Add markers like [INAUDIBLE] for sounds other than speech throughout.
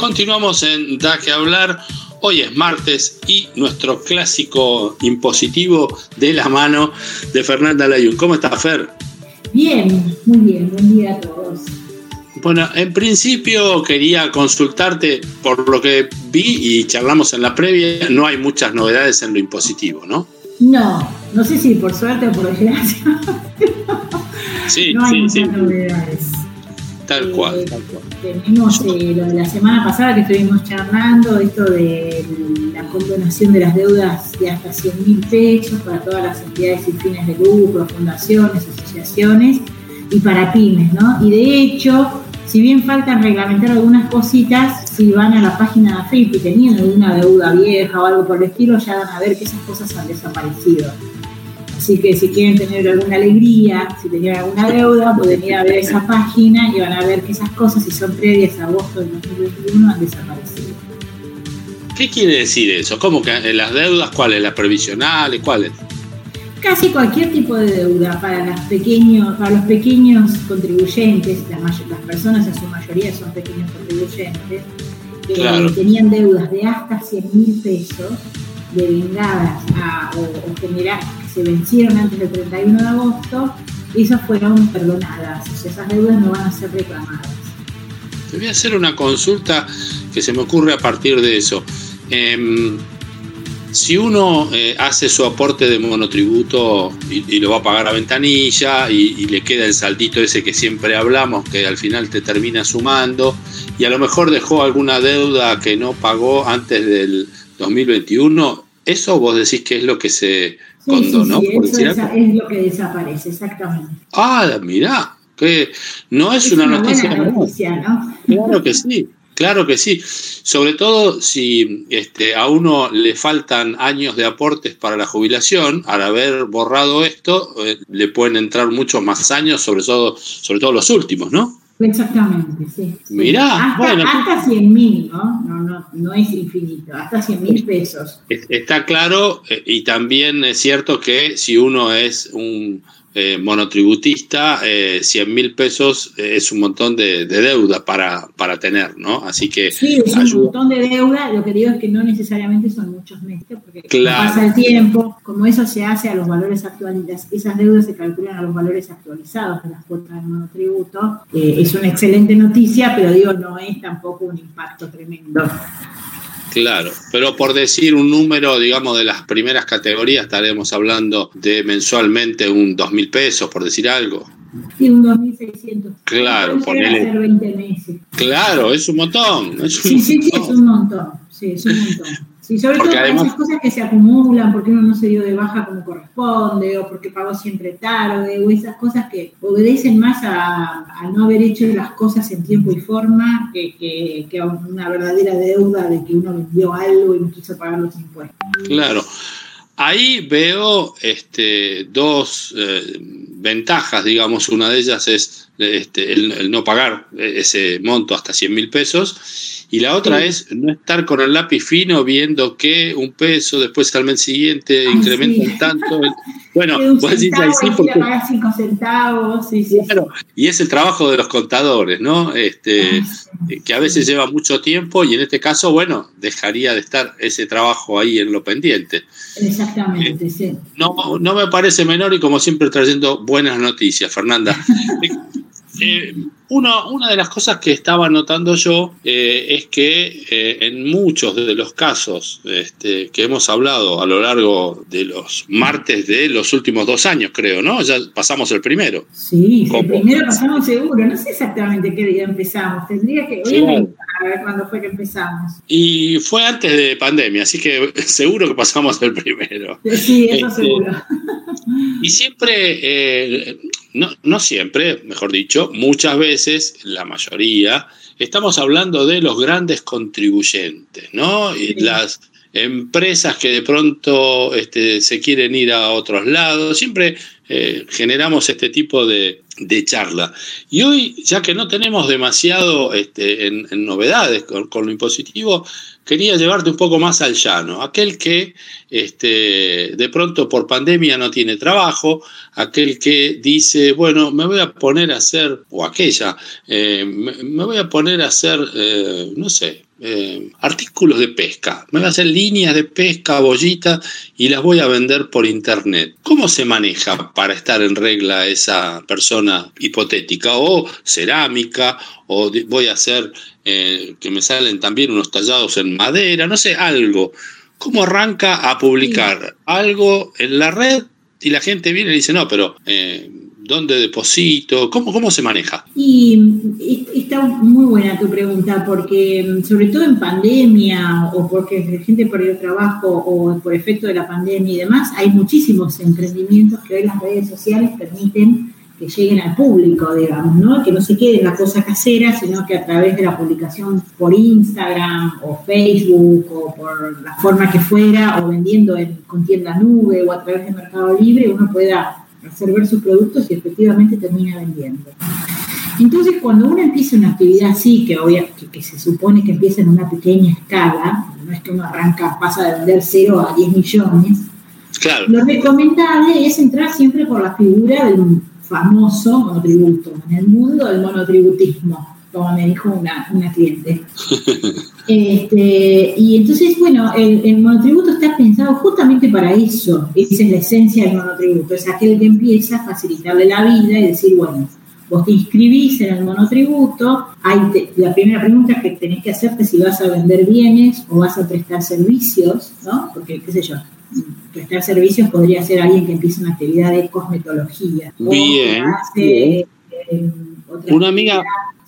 Continuamos en Da que hablar. Hoy es martes y nuestro clásico impositivo de la mano de Fernanda Layun. ¿Cómo estás, Fer? Bien, muy bien. Buen día a todos. Bueno, en principio quería consultarte por lo que vi y charlamos en la previa. No hay muchas novedades en lo impositivo, ¿no? No, no sé si por suerte o por desgracia. [LAUGHS] Sí, no hay sí, muchas sí. novedades. Tal cual. Tenemos eh, lo de la semana pasada que estuvimos charlando, esto de la condonación de las deudas de hasta 100 mil pesos para todas las entidades sin fines de lucro, fundaciones, asociaciones y para pymes, ¿no? Y de hecho, si bien faltan reglamentar algunas cositas, si van a la página de AFIP y tenían alguna deuda vieja o algo por el estilo, ya van a ver que esas cosas han desaparecido. Así que si quieren tener alguna alegría, si tenían alguna deuda, pueden ir a ver esa página y van a ver que esas cosas, si son previas a agosto del 2021, han desaparecido. ¿Qué quiere decir eso? ¿Cómo que eh, las deudas cuáles? ¿Las previsionales? ¿Cuáles? Casi cualquier tipo de deuda para, las pequeños, para los pequeños contribuyentes, las personas en su mayoría son pequeños contribuyentes, que Claro. tenían deudas de hasta 100 mil pesos devengadas a- o, o generar, se vencieron antes del 31 de agosto, esas fueron perdonadas, o esas deudas no van a ser reclamadas. Te voy a hacer una consulta que se me ocurre a partir de eso. Em, si uno eh, hace su aporte de monotributo y, y lo va a pagar a ventanilla y, y le queda el saltito ese que siempre hablamos, que al final te termina sumando, y a lo mejor dejó alguna deuda que no pagó antes del 2021, ¿eso vos decís que es lo que se Sí, condonó? sí, sí, por eso es lo que desaparece, exactamente. Ah, mirá, que no es, una, noticia buena menor. noticia, ¿no? Claro que sí, claro que sí. Sobre todo si este, a uno le faltan años de aportes para la jubilación, al haber borrado esto, eh, le pueden entrar muchos más años, sobre todo, sobre todo los últimos, ¿no? Exactamente, sí. Mirá, hasta, bueno. hasta 100 mil, ¿no? No, no, no es infinito, hasta 100 mil pesos. Es- Está claro eh, y también es cierto que si uno es un eh, monotributista, eh, 100 mil pesos eh, es un montón de, de deuda para, para tener, ¿no? Así que Sí, es un montón de deuda. Lo que digo es que no necesariamente son muchos meses, porque Claro. pasa el tiempo, como eso se hace a los valores actuales, las- esas deudas se calculan a los valores actualizados de las cuotas de monotributo. Eh, es una excelente noticia, pero digo, no es tampoco un impacto tremendo. Claro, pero por decir un número, digamos, de las primeras categorías, estaremos hablando de mensualmente un dos mil pesos, por decir algo. Sí, un 2.600. Claro, ponele. ser 20 meses. Claro, es un montón. Es un Sí, sí, sí, es un montón. Sí, es un montón. Sí, sobre Porque todo además- esas cosas que se acumulan, porque uno no se dio de baja como corresponde, o porque pagó siempre tarde, o esas cosas que obedecen más a, a no haber hecho las cosas en tiempo y forma que, que, que a una verdadera deuda de que uno vendió algo y no quiso pagar los impuestos. Claro. Ahí veo este, dos eh, ventajas, digamos. Una de ellas es este, el, el no pagar ese monto hasta 100 mil pesos. Y la otra Sí. es no estar con el lápiz fino viendo que un peso, después al mes siguiente Ay, incrementan sí. tanto. [LAUGHS] Bueno, vos decís ahí sí porque cinco centavos, sí, sí. sí. Claro, y es el trabajo de los contadores, ¿no? Este, Ay, sí. que a veces lleva mucho tiempo y en este caso, bueno, dejaría de estar ese trabajo ahí en lo pendiente. Exactamente, sí. No, no me parece menor y como siempre trayendo buenas noticias, Fernanda. [LAUGHS] Eh, uno- una de las cosas que estaba notando yo eh, es que eh, en muchos de los casos este, que hemos hablado a lo largo de los martes de los últimos dos años, creo, ¿no? Ya pasamos el primero. Sí, ¿Cómo? el primero pasamos seguro. No sé exactamente qué día empezamos. Tendría que voy a ver cuándo fue que empezamos. Y fue antes de pandemia, así que [LAUGHS] seguro que pasamos el primero. Sí, eso Este, seguro. Y siempre, no, no siempre, mejor dicho, muchas veces, la mayoría, estamos hablando de los grandes contribuyentes, ¿no? Y Sí. las empresas que de pronto este, se quieren ir a otros lados, siempre eh, generamos este tipo de, de charla. Y hoy, ya que no tenemos demasiado este, en, novedades con, lo impositivo, quería llevarte un poco más al llano. Aquel que este, de pronto por pandemia no tiene trabajo, aquel que dice, bueno, me voy a poner a hacer, o aquella, eh, me, voy a poner a hacer, eh, no sé, eh, artículos de pesca. Me voy a hacer líneas de pesca, bollitas y las voy a vender por internet. ¿Cómo se maneja para estar en regla esa persona hipotética? O cerámica, o voy a hacer eh, que me salen también unos tallados en madera, no sé, algo. ¿Cómo arranca a publicar algo en la red y la gente viene y dice, no, pero eh, ¿Dónde deposito? ¿Cómo, ¿Cómo se maneja? Y está muy buena tu pregunta, porque mm, sobre todo en pandemia o porque la gente perdió trabajo o por efecto de la pandemia y demás, hay muchísimos emprendimientos que hoy las redes sociales permiten que lleguen al público, digamos, ¿no? Que no se quede en la cosa casera, sino que a través de la publicación por Instagram o Facebook o por la forma que fuera, o vendiendo en, con tienda nube o a través de Mercado Libre, uno pueda hacer ver sus productos y efectivamente termina vendiendo. Entonces, cuando uno empieza una actividad así, que, que, se supone que empieza en una pequeña escala, no es que uno arranca, pasa de vender 0 a 10 millones, claro. lo recomendable es entrar siempre por la figura del famoso monotributo, en el mundo del monotributismo como me dijo una, una cliente. [LAUGHS] Este, y entonces, bueno, el, monotributo está pensado justamente para eso. Esa es la esencia del monotributo. Es aquel que empieza a facilitarle la vida y decir, bueno, vos te inscribís en el monotributo. Hay la primera pregunta que tenés que hacerte es si vas a vender bienes o vas a prestar servicios, ¿no? Porque, qué sé yo, prestar servicios podría ser alguien que empieza una actividad de cosmetología. Bien. Eh, una amiga,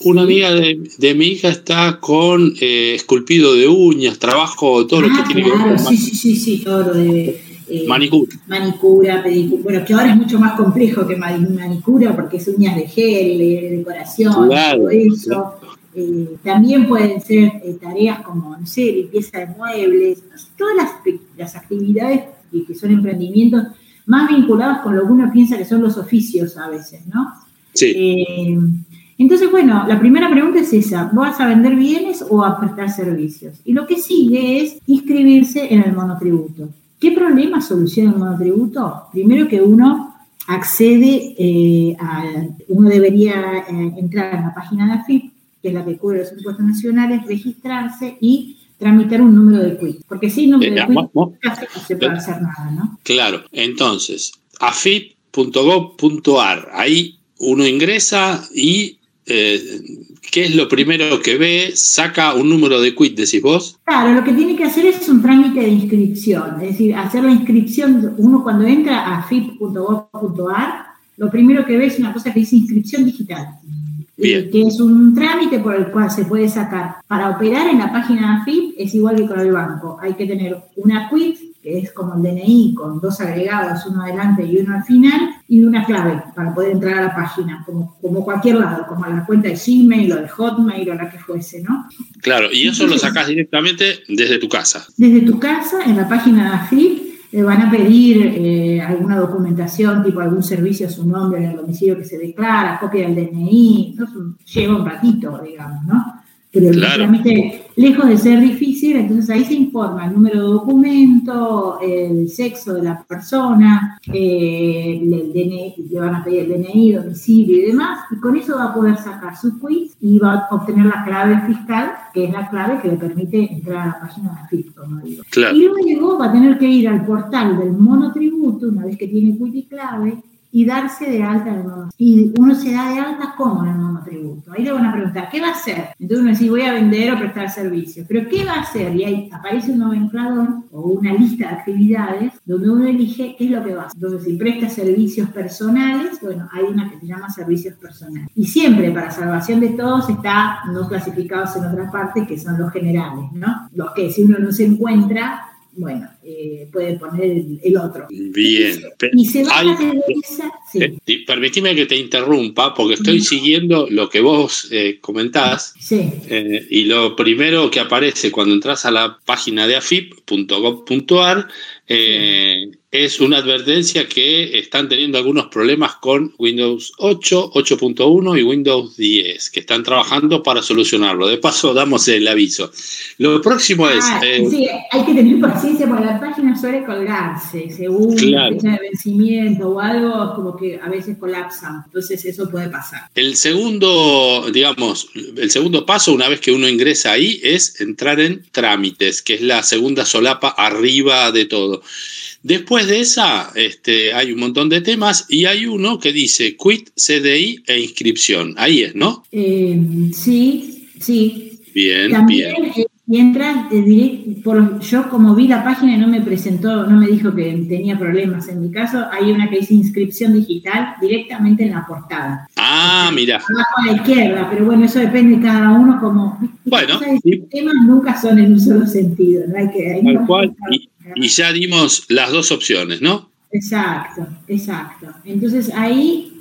una amiga de, mi hija está con eh, esculpido de uñas, trabajo, todo lo que ah, tiene que ver con sí, sí, sí, sí, todo lo de eh, manicura. Manicura, pedicura. Bueno, que ahora es mucho más complejo que manicura porque es uñas de gel, de decoración, todo eso. Eh, también pueden ser tareas como, no sé, limpieza de muebles, todas las, las actividades que son emprendimientos más vinculados con lo que uno piensa que son los oficios a veces, ¿no? Sí. Entonces, bueno, la primera pregunta es esa, ¿vas a vender bienes o a prestar servicios? Y lo que sigue es inscribirse en el monotributo. ¿Qué problema soluciona el monotributo? Primero que uno accede eh, a, uno debería eh, entrar en la página de AFIP, que es la que cubre los impuestos nacionales, registrarse y tramitar un número de quit. Porque sin número de quit no se puede hacer nada, ¿no? Claro, entonces, afip.gov.ar, ahí uno ingresa y eh, ¿qué es lo primero que ve? ¿Saca un número de quit, decís vos? Claro, lo que tiene que hacer es un trámite de inscripción, es decir, hacer la inscripción, uno cuando entra a fip.gov.ar, lo primero que ve es una cosa que dice inscripción digital. Eh, que es un trámite por el cual se puede sacar. Para operar en la página de FIP es igual que con el banco. Hay que tener una quit que es como el DNI, con dos agregados, uno adelante y uno al final, y una clave para poder entrar a la página, como, como cualquier lado, como a la cuenta de Gmail o de Hotmail o la que fuese, ¿no? Claro, y eso lo sacas directamente desde tu casa. Desde tu casa, en la página de AFIP, le van a pedir eh, alguna documentación, tipo algún servicio a su nombre el domicilio que se declara, copia del DNI, entonces lleva un ratito, digamos, ¿no? pero realmente lejos de ser difícil, entonces ahí se informa el número de documento, el sexo de la persona, eh, el DNI, le van a pedir el DNI, domicilio y demás, y con eso va a poder sacar su quiz y va a obtener la clave fiscal, que es la clave que le permite entrar a la página de FIP, como digo. Y luego va a tener que ir al portal del monotributo, una vez que tiene quiz y clave, y darse de alta el monotributo. Y uno se da de alta como en el monotributo. Ahí le van a preguntar, ¿qué va a hacer? Entonces uno dice, voy a vender o prestar servicios. Pero ¿qué va a hacer? Y ahí aparece un nomenclador o una lista de actividades donde uno elige qué es lo que va a hacer. Entonces, si presta servicios personales, bueno, hay una que se llama servicios personales. Y siempre, para salvación de todos, está no clasificados en otra parte, que son los generales, ¿no? Los que si uno no se encuentra, bueno, eh, puede poner el, otro. Bien. Y se va a sí. Permitime que te interrumpa, porque estoy siguiendo lo que vos eh, comentás. Sí. Eh, y lo primero que aparece cuando entras a la página de afip.gov.ar Eh, es una advertencia que están teniendo algunos problemas con Windows 8, 8.1 y Windows 10, que están trabajando para solucionarlo. De paso, damos el aviso. Lo próximo es... Ah, sí, hay que tener paciencia porque la página suele colgarse según la fecha de vencimiento o algo, como que a veces colapsan. Entonces eso puede pasar. El segundo, digamos, el segundo paso, una vez que uno ingresa ahí, es entrar en trámites, que es la segunda solapa arriba de todo. Después de esa, este, hay un montón de temas y hay uno que dice quit, CDI e inscripción. Ahí es, ¿no? Eh, sí, sí. Bien, También, bien. Eh, y entras eh, por, yo como vi la página y no me presentó, no me dijo que tenía problemas. En mi caso, hay una que dice inscripción digital directamente en la portada. Ah, mira. Abajo a la izquierda, pero bueno, eso depende de cada uno como. Bueno. Los temas nunca son en un solo sentido, ¿no? Hay que, Tal cual. Y ya dimos las dos opciones, ¿no? Exacto, exacto. Entonces ahí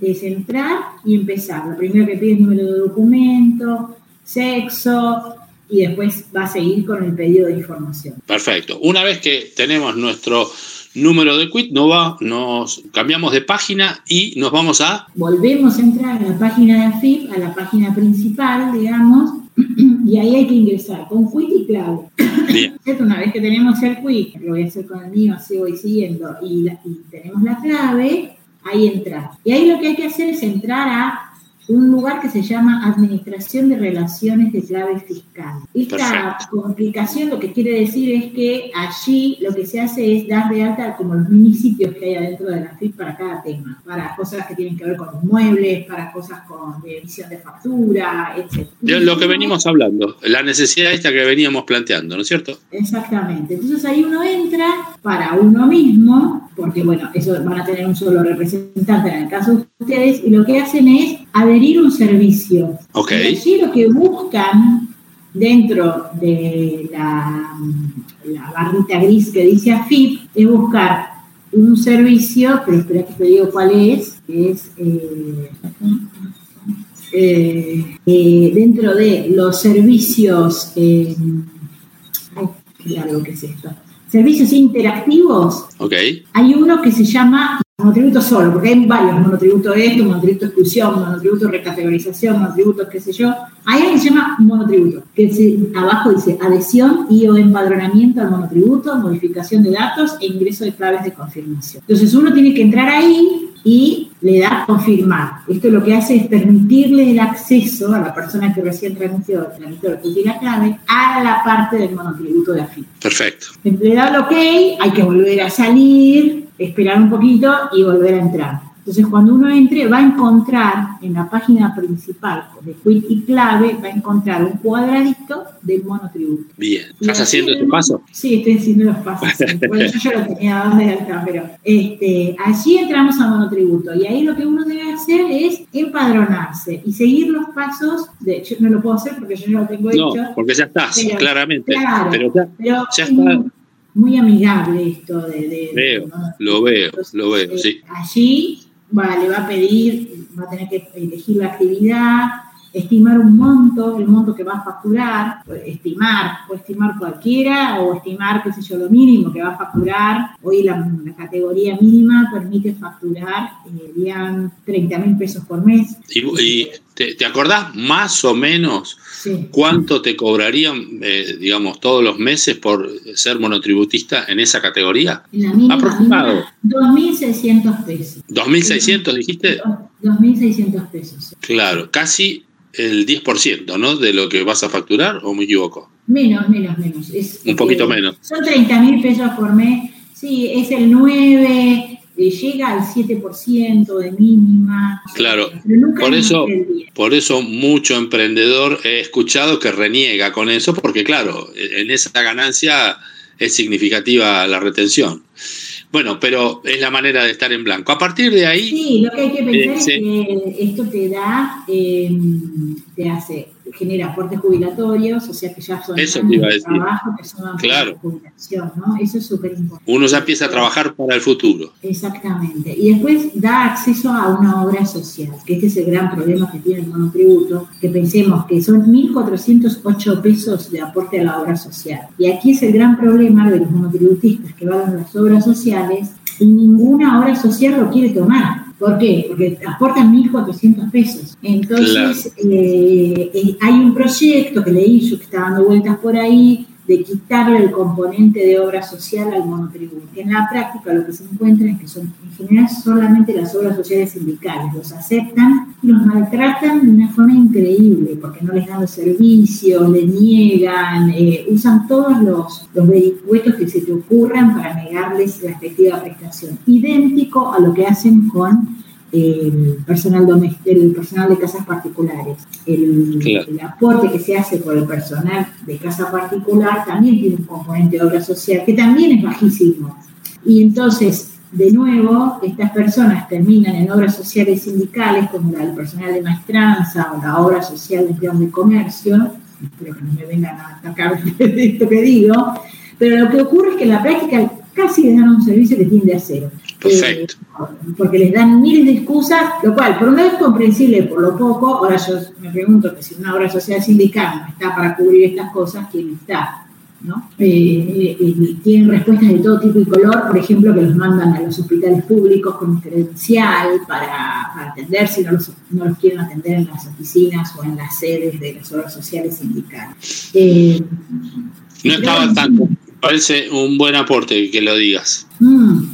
es entrar y empezar. Lo primero que pide es número de documento, sexo, y después va a seguir con el pedido de información. Perfecto. Una vez que tenemos nuestro número de quit, no va, nos cambiamos de página y nos vamos a... Volvemos a entrar a la página de AFIP, a la página principal, digamos, [CLEARS THROAT] y ahí hay que ingresar con quit y clave. [COUGHS] Una vez que tenemos el quit, lo voy a hacer con el mío, así voy siguiendo, y, y tenemos la clave, ahí entra. Y ahí lo que hay que hacer es entrar a un lugar que se llama Administración de Relaciones de Clave Fiscal. Esta complicación lo que quiere decir es que allí lo que se hace es dar de alta como los municipios que hay adentro de la FIP para cada tema, para cosas que tienen que ver con inmuebles, para cosas con de emisión de factura, etc. lo que venimos hablando, la necesidad esta que veníamos planteando, ¿no es cierto? Exactamente. Entonces ahí uno entra para uno mismo, porque bueno, eso van a tener un solo representante en el caso de ustedes, y lo que hacen es adherir un servicio. Ok. Y lo que buscan dentro de la, barrita gris que dice AFIP es buscar un servicio, pero espera que te digo cuál es, que es eh, eh, eh, dentro de los servicios, ay, qué largo que es esto, servicios interactivos, okay. hay uno que se llama monotributo solo, porque hay varios, monotributo esto, monotributo exclusión, monotributo recategorización, monotributo qué sé yo. Hay algo que se llama monotributo, que abajo dice adhesión y o empadronamiento al monotributo, modificación de datos e ingreso de claves de confirmación. Entonces uno tiene que entrar ahí y le da confirmar. Esto lo que hace es permitirle el acceso a la persona que recién tramitó, tramitó la clave a la parte del monotributo de AFI. Perfecto. Le da el ok, hay que volver a salir, esperar un poquito y volver a entrar. Entonces, cuando uno entre, va a encontrar en la página principal de Quit y Clave, va a encontrar un cuadradito del monotributo. Bien, ¿estás haciendo este paso? Sí, estoy haciendo los pasos. Bueno, yo ya lo tenía dado de alta, pero este, allí entramos a monotributo y ahí lo que uno debe hacer es empadronarse y seguir los pasos. De hecho, no lo puedo hacer porque yo ya lo tengo no, hecho. porque ya estás, claramente. pero ya, pero ya está muy amigable esto de... veo, lo veo, lo veo, eh, sí. Allí va, le va a pedir, va a tener que elegir la actividad, estimar un monto, el monto que va a facturar, estimar, o estimar cualquiera, o estimar, qué sé yo, lo mínimo que va a facturar. Hoy la, categoría mínima permite facturar, eh, 30 mil pesos por mes. ¿Y, te, acordás más o menos cuánto te cobrarían, eh, digamos, todos los meses por ser monotributista en esa categoría? En la mínima, Aproximado. 2.600 pesos. ¿2.600 dijiste? 2.600 pesos. Claro, casi el 10%, ¿no? De lo que vas a facturar, ¿o me equivoco? Menos, menos, menos. Es, Un poquito menos. Son 30 mil pesos por mes. Sí, es el 9, eh, llega al 7% de mínima. Claro, por eso, por eso mucho emprendedor he escuchado que reniega con eso, porque claro, en esa ganancia es significativa la retención. Bueno, pero es la manera de estar en blanco. A partir de ahí... Sí, lo que hay que pensar es que esto te da, em, te hace genera aportes jubilatorios, o sea que ya son Eso años te iba a de decir. trabajo que son Claro. de jubilación, ¿no? Eso es súper importante. Uno ya empieza a trabajar para el futuro. Exactamente. Y después da acceso a una obra social, que este es el gran problema que tiene el monotributo, que pensemos que son 1.408 pesos de aporte a la obra social. Y aquí es el gran problema de los monotributistas que van a las obras sociales y ninguna obra social lo quiere tomar. ¿Por qué? Porque aportan 1.400 pesos. Entonces, eh, eh, hay un proyecto que leí yo que está dando vueltas por ahí de quitarle el componente de obra social al monotributo. En la práctica lo que se encuentra es que son en general solamente las obras sociales sindicales, los aceptan y los maltratan de una forma increíble, porque no les dan los servicios, les niegan, eh, usan todos los, los vericuetos que se te ocurran para negarles la efectiva prestación, idéntico a lo que hacen con el personal doméstico, el personal de casas particulares. El, Claro. el aporte que se hace por el personal de casa particular también tiene un componente de obra social que también es bajísimo. Y entonces, de nuevo, estas personas terminan en obras sociales sindicales como la del personal de maestranza o la obra social de empleados de comercio. Espero que no me vengan a atacar [LAUGHS] de esto que digo. Pero lo que ocurre es que en la práctica casi les dan un servicio que tiende a cero. Perfecto. Eh, porque les dan miles de excusas, lo cual por un lado es comprensible por lo poco. Ahora yo me pregunto que si una obra social sindical no está para cubrir estas cosas, ¿quién está? ¿no? Eh, eh, tienen respuestas de todo tipo y color, por ejemplo, que los mandan a los hospitales públicos con credencial para, para atender si no los, no los quieren atender en las oficinas o en las sedes de las obras sociales sindicales. No estaba tanto. Parece un buen aporte que lo digas. Mm,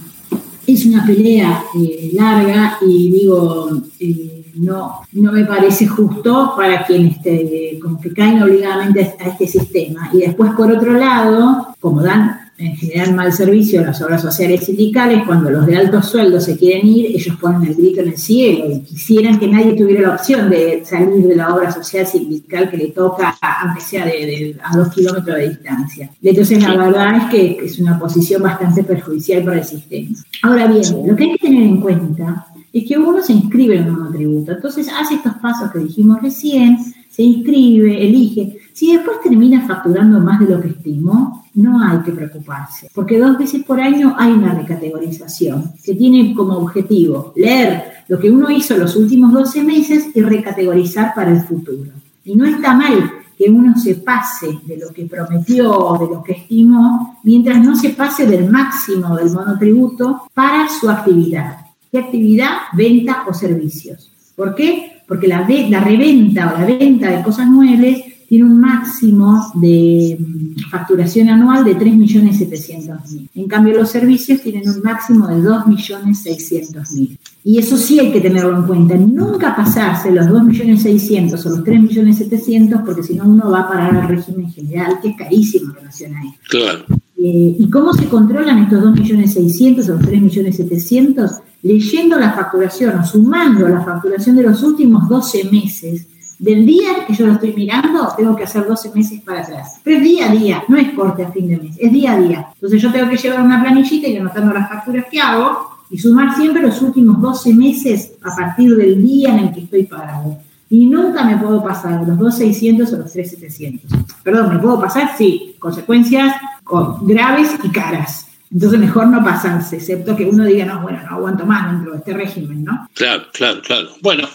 es una pelea eh, larga y digo, eh, no, no me parece justo para quienes este, como que caen obligadamente a este sistema. Y después, por otro lado, como dan en general mal servicio a las obras sociales sindicales, cuando los de altos sueldos se quieren ir, ellos ponen el grito en el cielo y quisieran que nadie tuviera la opción de salir de la obra social sindical que le toca, aunque sea de, de- a dos kilómetros de distancia. Entonces, la verdad es que es una posición bastante perjudicial para el sistema. Ahora bien, lo que hay que tener en cuenta es que uno se inscribe en un monotributo, entonces hace estos pasos que dijimos recién, se inscribe, elige. Si después termina facturando más de lo que estimó, no hay que preocuparse, porque dos veces por año hay una recategorización que tiene como objetivo leer lo que uno hizo los últimos 12 meses y recategorizar para el futuro. Y no está mal que uno se pase de lo que prometió, de lo que estimó, mientras no se pase del máximo del monotributo para su actividad. ¿Qué actividad? Venta o servicios. ¿Por qué? Porque la, ve- la reventa o la venta de cosas muebles tiene un máximo de mm, facturación anual de 3.700.000. En cambio, los servicios tienen un máximo de 2.600.000. Y eso sí hay que tenerlo en cuenta. Nunca pasarse los 2.600.000 o los 3.700.000 porque si no uno va a parar al régimen general, que es carísimo en relación a esto. Claro. Eh, ¿Y cómo se controlan estos 2.600.000 o los 3.700.000? Leyendo la facturación o sumando la facturación de los últimos 12 meses. Del día que yo lo estoy mirando, tengo que hacer 12 meses para atrás. Pero es día a día, no es corte a fin de mes, es día a día. Entonces yo tengo que llevar una planillita y anotando las facturas que hago y sumar siempre los últimos 12 meses a partir del día en el que estoy pagado. Y nunca me puedo pasar de los 2.600 o los 3.700. Perdón, ¿me puedo pasar? Sí. Consecuencias con- graves y caras. Entonces mejor no pasarse, excepto que uno diga, no, bueno, no aguanto más dentro de este régimen, ¿no? Claro, claro, claro. Bueno,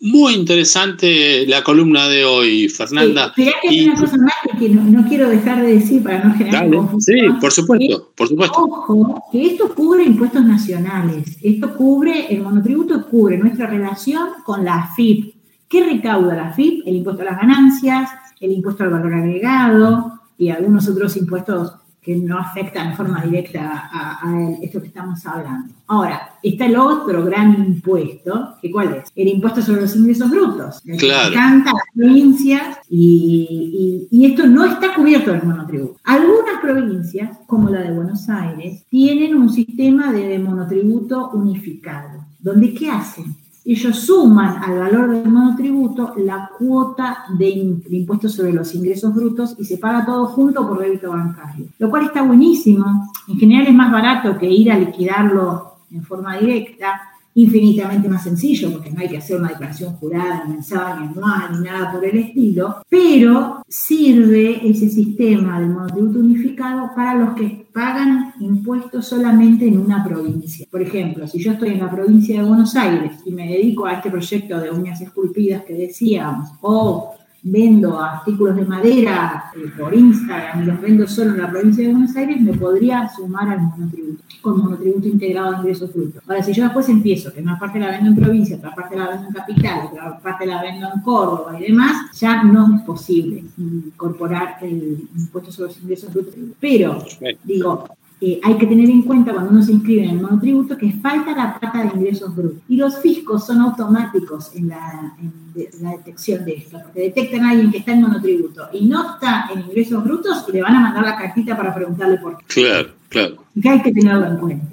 muy interesante la columna de hoy, Fernanda. Sí, que hay Y- una cosa más que no, no quiero dejar de decir para no generar Dale, sí, confusión. por supuesto, por supuesto. Ojo, que esto cubre impuestos nacionales. Esto cubre, el monotributo cubre nuestra relación con la AFIP. ¿Qué recauda la AFIP? El impuesto a las ganancias, el impuesto al valor agregado y algunos otros impuestos que no afectan de forma directa a, a esto que estamos hablando. Ahora, está el otro gran impuesto, que ¿cuál es? El impuesto sobre los ingresos brutos. Que Claro. encanta las provincias y, y- y esto no está cubierto en el monotributo. Algunas provincias, como la de Buenos Aires, tienen un sistema de monotributo unificado, donde ¿qué hacen? Ellos suman al valor del monotributo la cuota de, in- de impuesto sobre los ingresos brutos y se paga todo junto por débito bancario, lo cual está buenísimo. En general es más barato que ir a liquidarlo en forma directa infinitamente más sencillo, porque no hay que hacer una declaración jurada, ni anual, ni nada por el estilo, pero sirve ese sistema del monotributo unificado para los que pagan impuestos solamente en una provincia. Por ejemplo, si yo estoy en la provincia de Buenos Aires y me dedico a este proyecto de uñas esculpidas que decíamos, o vendo artículos de madera eh, por Instagram y los vendo solo en la provincia de Buenos Aires, me podría sumar al monotributo, con monotributo integrado de ingresos brutos. Ahora, si yo después empiezo, que una parte la vendo en provincia, otra parte la vendo en capital, otra parte la vendo en Córdoba y demás, ya no es posible incorporar el impuesto sobre los ingresos brutos. Pero, digo, eh, hay que tener en cuenta cuando uno se inscribe en el monotributo que falta la plata de ingresos brutos. Y los fiscos son automáticos en la, detección de esto, porque detectan a alguien que está en monotributo y no está en ingresos brutos y le van a mandar la cartita para preguntarle por qué. Claro, claro. Y que hay que tenerlo en cuenta.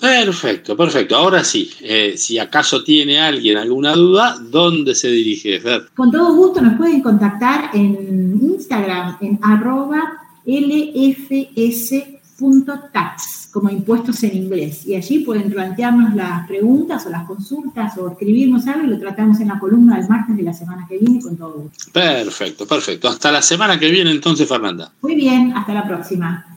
Perfecto, perfecto. Ahora sí, eh, si acaso tiene alguien alguna duda, ¿dónde se dirige, Con todo gusto nos pueden contactar en Instagram, en arroba LFS tax, como impuestos en inglés. Y allí pueden plantearnos las preguntas o las consultas o escribirnos algo y lo tratamos en la columna del martes de la semana que viene con todo gusto. Perfecto, perfecto. Hasta la semana que viene entonces, Fernanda. Muy bien, hasta la próxima.